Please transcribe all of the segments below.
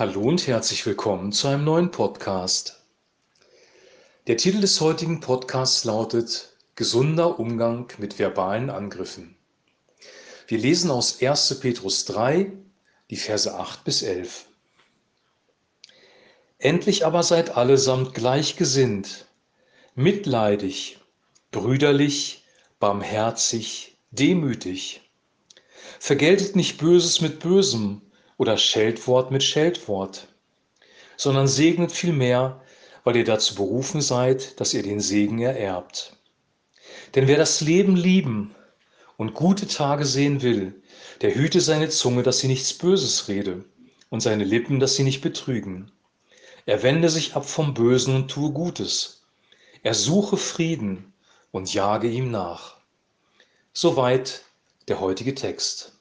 Hallo und herzlich willkommen zu einem neuen Podcast. Der Titel des heutigen Podcasts lautet Gesunder Umgang mit verbalen Angriffen. Wir lesen aus 1. Petrus 3, die Verse 8 bis 11. Endlich aber seid allesamt gleichgesinnt, mitleidig, brüderlich, barmherzig, demütig. Vergeltet nicht Böses mit Bösem oder Scheldwort mit Scheldwort, sondern segnet vielmehr, weil ihr dazu berufen seid, dass ihr den Segen ererbt. Denn wer das Leben lieben und gute Tage sehen will, der hüte seine Zunge, dass sie nichts Böses rede, und seine Lippen, dass sie nicht betrügen. Er wende sich ab vom Bösen und tue Gutes. Er suche Frieden und jage ihm nach. Soweit der heutige Text.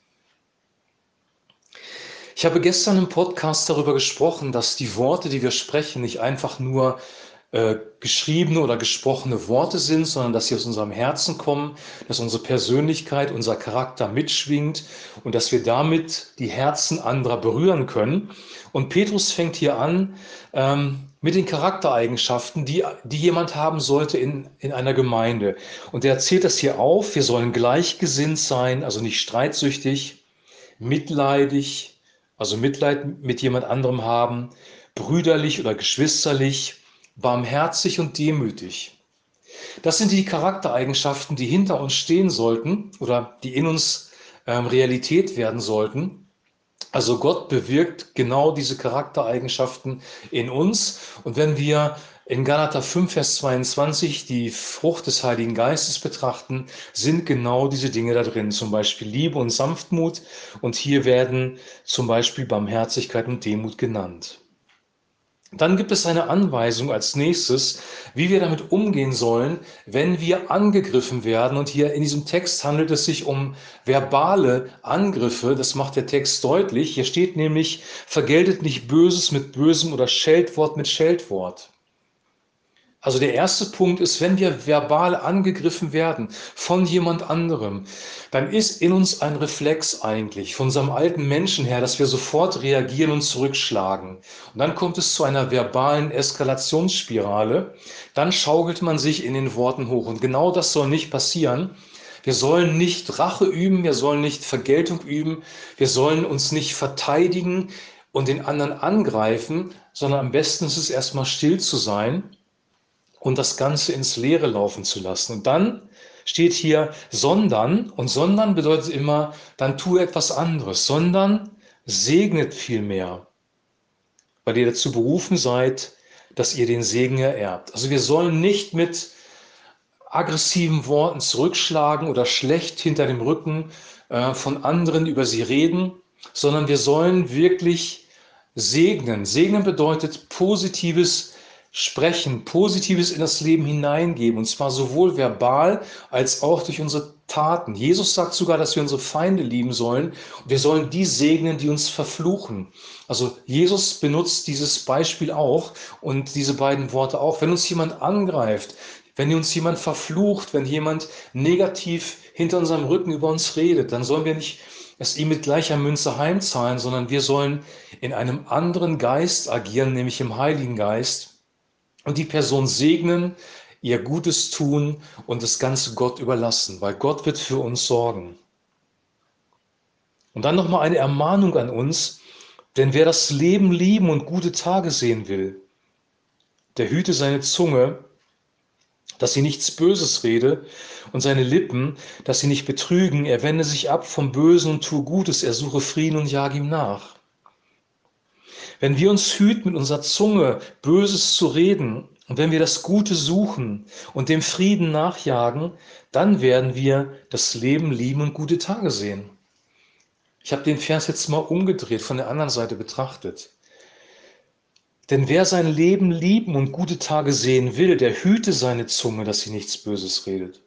Ich habe gestern im Podcast darüber gesprochen, dass die Worte, die wir sprechen, nicht einfach nur äh, geschriebene oder gesprochene Worte sind, sondern dass sie aus unserem Herzen kommen, dass unsere Persönlichkeit, unser Charakter mitschwingt und dass wir damit die Herzen anderer berühren können. Und Petrus fängt hier an ähm, mit den Charaktereigenschaften, die, die jemand haben sollte in, in einer Gemeinde. Und er zählt das hier auf, wir sollen gleichgesinnt sein, also nicht streitsüchtig, mitleidig, also Mitleid mit jemand anderem haben, brüderlich oder geschwisterlich, barmherzig und demütig. Das sind die Charaktereigenschaften, die hinter uns stehen sollten oder die in uns ähm, Realität werden sollten. Also Gott bewirkt genau diese Charaktereigenschaften in uns. Und wenn wir in Galater 5, Vers 22 die Frucht des Heiligen Geistes betrachten, sind genau diese Dinge da drin, zum Beispiel Liebe und Sanftmut. Und hier werden zum Beispiel Barmherzigkeit und Demut genannt. Dann gibt es eine Anweisung als nächstes, wie wir damit umgehen sollen, wenn wir angegriffen werden. Und hier in diesem Text handelt es sich um verbale Angriffe. Das macht der Text deutlich. Hier steht nämlich, vergeltet nicht Böses mit Bösem oder Scheldwort mit Scheldwort. Also der erste Punkt ist, wenn wir verbal angegriffen werden von jemand anderem, dann ist in uns ein Reflex eigentlich von unserem alten Menschen her, dass wir sofort reagieren und zurückschlagen. Und dann kommt es zu einer verbalen Eskalationsspirale. Dann schaukelt man sich in den Worten hoch. Und genau das soll nicht passieren. Wir sollen nicht Rache üben, wir sollen nicht Vergeltung üben, wir sollen uns nicht verteidigen und den anderen angreifen, sondern am besten ist es erstmal still zu sein und das Ganze ins Leere laufen zu lassen. Und dann steht hier sondern und sondern bedeutet immer, dann tue etwas anderes, sondern segnet vielmehr, weil ihr dazu berufen seid, dass ihr den Segen ererbt. Also wir sollen nicht mit aggressiven Worten zurückschlagen oder schlecht hinter dem Rücken äh, von anderen über sie reden, sondern wir sollen wirklich segnen. Segnen bedeutet positives sprechen, Positives in das Leben hineingeben, und zwar sowohl verbal als auch durch unsere Taten. Jesus sagt sogar, dass wir unsere Feinde lieben sollen und wir sollen die segnen, die uns verfluchen. Also Jesus benutzt dieses Beispiel auch und diese beiden Worte auch. Wenn uns jemand angreift, wenn uns jemand verflucht, wenn jemand negativ hinter unserem Rücken über uns redet, dann sollen wir nicht es ihm mit gleicher Münze heimzahlen, sondern wir sollen in einem anderen Geist agieren, nämlich im Heiligen Geist und die Person segnen, ihr Gutes tun und das Ganze Gott überlassen, weil Gott wird für uns sorgen. Und dann nochmal eine Ermahnung an uns, denn wer das Leben lieben und gute Tage sehen will, der hüte seine Zunge, dass sie nichts Böses rede, und seine Lippen, dass sie nicht betrügen, er wende sich ab vom Bösen und tue Gutes, er suche Frieden und jage ihm nach. Wenn wir uns hüten, mit unserer Zunge Böses zu reden und wenn wir das Gute suchen und dem Frieden nachjagen, dann werden wir das Leben lieben und gute Tage sehen. Ich habe den Vers jetzt mal umgedreht, von der anderen Seite betrachtet. Denn wer sein Leben lieben und gute Tage sehen will, der hüte seine Zunge, dass sie nichts Böses redet.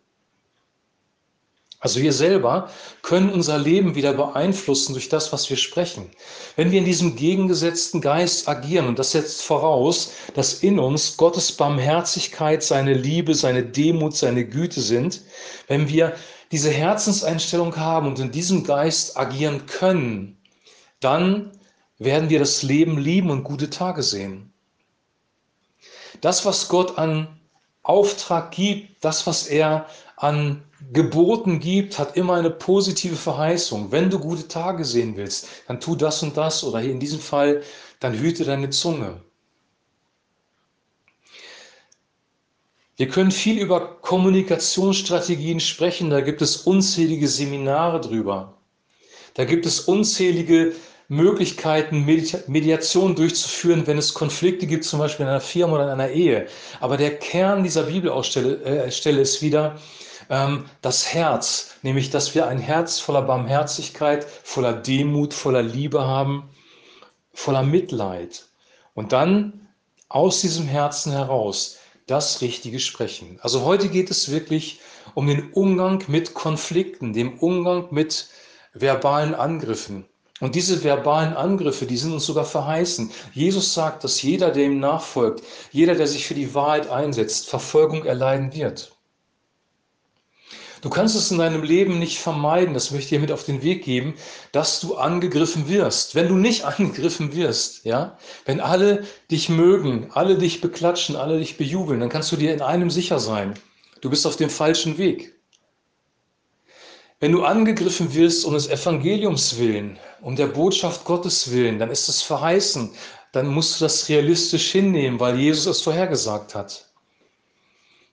Also wir selber können unser Leben wieder beeinflussen durch das, was wir sprechen. Wenn wir in diesem gegengesetzten Geist agieren, und das setzt voraus, dass in uns Gottes Barmherzigkeit, seine Liebe, seine Demut, seine Güte sind, wenn wir diese Herzenseinstellung haben und in diesem Geist agieren können, dann werden wir das Leben lieben und gute Tage sehen. Das, was Gott an Auftrag gibt, das, was er an Geboten gibt, hat immer eine positive Verheißung. Wenn du gute Tage sehen willst, dann tu das und das oder hier in diesem Fall, dann hüte deine Zunge. Wir können viel über Kommunikationsstrategien sprechen, da gibt es unzählige Seminare drüber. Da gibt es unzählige Möglichkeiten, Mediation durchzuführen, wenn es Konflikte gibt, zum Beispiel in einer Firma oder in einer Ehe. Aber der Kern dieser Bibelausstelle äh, ist wieder das Herz, nämlich dass wir ein Herz voller Barmherzigkeit, voller Demut, voller Liebe haben, voller Mitleid. Und dann aus diesem Herzen heraus das Richtige sprechen. Also heute geht es wirklich um den Umgang mit Konflikten, dem Umgang mit verbalen Angriffen. Und diese verbalen Angriffe, die sind uns sogar verheißen. Jesus sagt, dass jeder, der ihm nachfolgt, jeder, der sich für die Wahrheit einsetzt, Verfolgung erleiden wird. Du kannst es in deinem Leben nicht vermeiden, das möchte ich dir mit auf den Weg geben, dass du angegriffen wirst. Wenn du nicht angegriffen wirst, ja, wenn alle dich mögen, alle dich beklatschen, alle dich bejubeln, dann kannst du dir in einem sicher sein. Du bist auf dem falschen Weg. Wenn du angegriffen wirst um des Evangeliums willen, um der Botschaft Gottes willen, dann ist es verheißen. Dann musst du das realistisch hinnehmen, weil Jesus es vorhergesagt hat.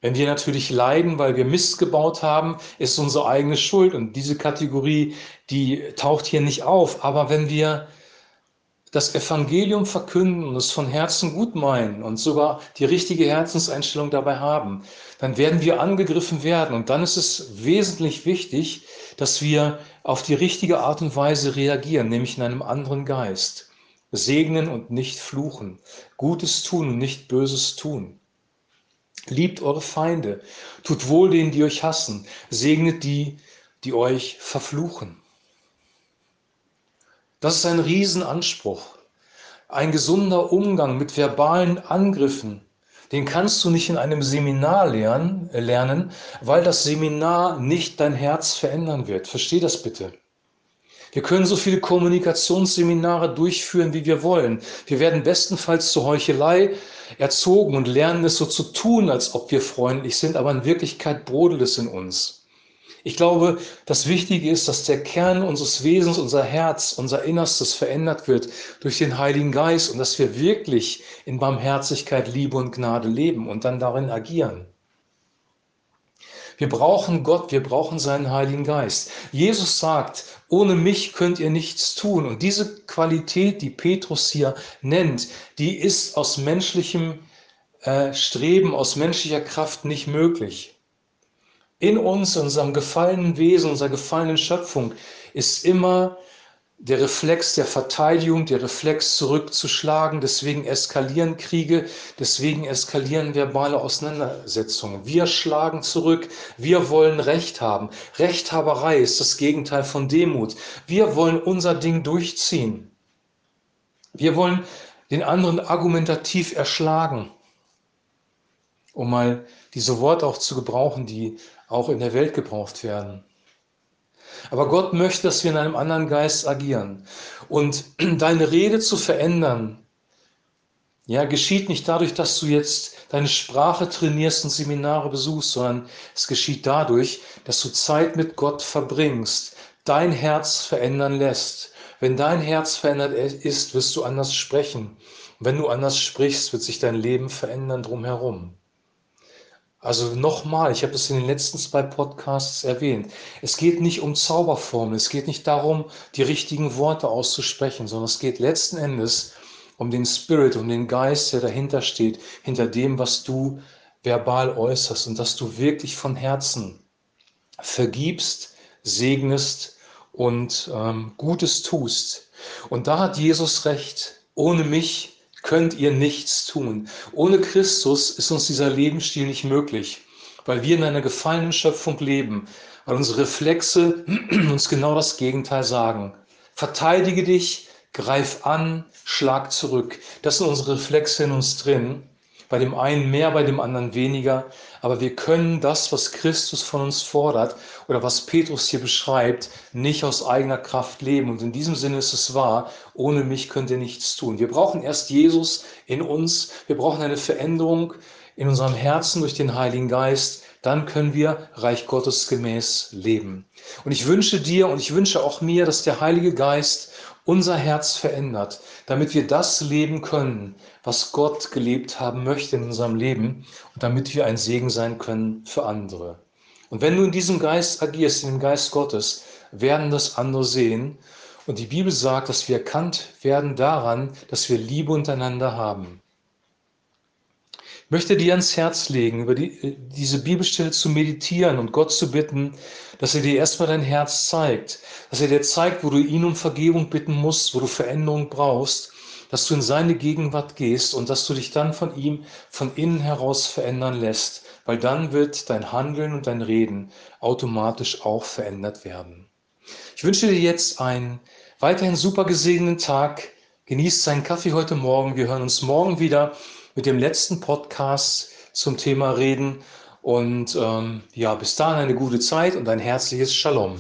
Wenn wir natürlich leiden, weil wir Mist gebaut haben, ist unsere eigene Schuld. Und diese Kategorie, die taucht hier nicht auf. Aber wenn wir das Evangelium verkünden und es von Herzen gut meinen und sogar die richtige Herzenseinstellung dabei haben, dann werden wir angegriffen werden. Und dann ist es wesentlich wichtig, dass wir auf die richtige Art und Weise reagieren, nämlich in einem anderen Geist. Segnen und nicht fluchen. Gutes tun und nicht Böses tun. Liebt eure Feinde. Tut wohl denen, die euch hassen. Segnet die, die euch verfluchen. Das ist ein Riesenanspruch. Ein gesunder Umgang mit verbalen Angriffen, den kannst du nicht in einem Seminar lernen, weil das Seminar nicht dein Herz verändern wird. Versteh das bitte. Wir können so viele Kommunikationsseminare durchführen, wie wir wollen. Wir werden bestenfalls zur Heuchelei erzogen und lernen es so zu tun, als ob wir freundlich sind, aber in Wirklichkeit brodelt es in uns. Ich glaube, das Wichtige ist, dass der Kern unseres Wesens, unser Herz, unser Innerstes verändert wird durch den Heiligen Geist und dass wir wirklich in Barmherzigkeit, Liebe und Gnade leben und dann darin agieren. Wir brauchen Gott, wir brauchen seinen Heiligen Geist. Jesus sagt, ohne mich könnt ihr nichts tun. Und diese Qualität, die Petrus hier nennt, die ist aus menschlichem äh, Streben, aus menschlicher Kraft nicht möglich. In uns, in unserem gefallenen Wesen, unserer gefallenen Schöpfung ist immer der Reflex der Verteidigung, der Reflex zurückzuschlagen. Deswegen eskalieren Kriege, deswegen eskalieren verbale Auseinandersetzungen. Wir schlagen zurück, wir wollen Recht haben. Rechthaberei ist das Gegenteil von Demut. Wir wollen unser Ding durchziehen. Wir wollen den anderen argumentativ erschlagen, um mal diese Worte auch zu gebrauchen, die auch in der Welt gebraucht werden. Aber Gott möchte, dass wir in einem anderen Geist agieren. Und deine Rede zu verändern, ja, geschieht nicht dadurch, dass du jetzt deine Sprache trainierst und Seminare besuchst, sondern es geschieht dadurch, dass du Zeit mit Gott verbringst, dein Herz verändern lässt. Wenn dein Herz verändert ist, wirst du anders sprechen. wenn du anders sprichst, wird sich dein Leben verändern drumherum. Also nochmal, ich habe es in den letzten zwei Podcasts erwähnt. Es geht nicht um Zauberformeln, es geht nicht darum, die richtigen Worte auszusprechen, sondern es geht letzten Endes um den Spirit, um den Geist, der dahinter steht, hinter dem, was du verbal äußerst und dass du wirklich von Herzen vergibst, segnest und ähm, Gutes tust. Und da hat Jesus recht. Ohne mich könnt ihr nichts tun. Ohne Christus ist uns dieser Lebensstil nicht möglich, weil wir in einer gefallenen Schöpfung leben, weil unsere Reflexe uns genau das Gegenteil sagen. Verteidige dich, greif an, schlag zurück. Das sind unsere Reflexe in uns drin. Bei dem einen mehr, bei dem anderen weniger, aber wir können das, was Christus von uns fordert oder was Petrus hier beschreibt, nicht aus eigener Kraft leben. Und in diesem Sinne ist es wahr, ohne mich könnt ihr nichts tun. Wir brauchen erst Jesus in uns, wir brauchen eine Veränderung in unserem Herzen durch den Heiligen Geist, dann können wir Reich Gottes gemäß leben. Und ich wünsche dir und ich wünsche auch mir, dass der Heilige Geist unser Herz verändert, damit wir das leben können, was Gott gelebt haben möchte in unserem Leben und damit wir ein Segen sein können für andere. Und wenn du in diesem Geist agierst, in dem Geist Gottes, werden das andere sehen. Und die Bibel sagt, dass wir erkannt werden daran, dass wir Liebe untereinander haben möchte dir ans Herz legen, über die, diese Bibelstelle zu meditieren und Gott zu bitten, dass er dir erstmal dein Herz zeigt, dass er dir zeigt, wo du ihn um Vergebung bitten musst, wo du Veränderung brauchst, dass du in seine Gegenwart gehst und dass du dich dann von ihm von innen heraus verändern lässt, weil dann wird dein Handeln und dein Reden automatisch auch verändert werden. Ich wünsche dir jetzt einen weiterhin super gesegneten Tag. Genießt seinen Kaffee heute Morgen. Wir hören uns morgen wieder mit dem letzten Podcast zum Thema reden. Und ähm, ja, bis dahin eine gute Zeit und ein herzliches Shalom.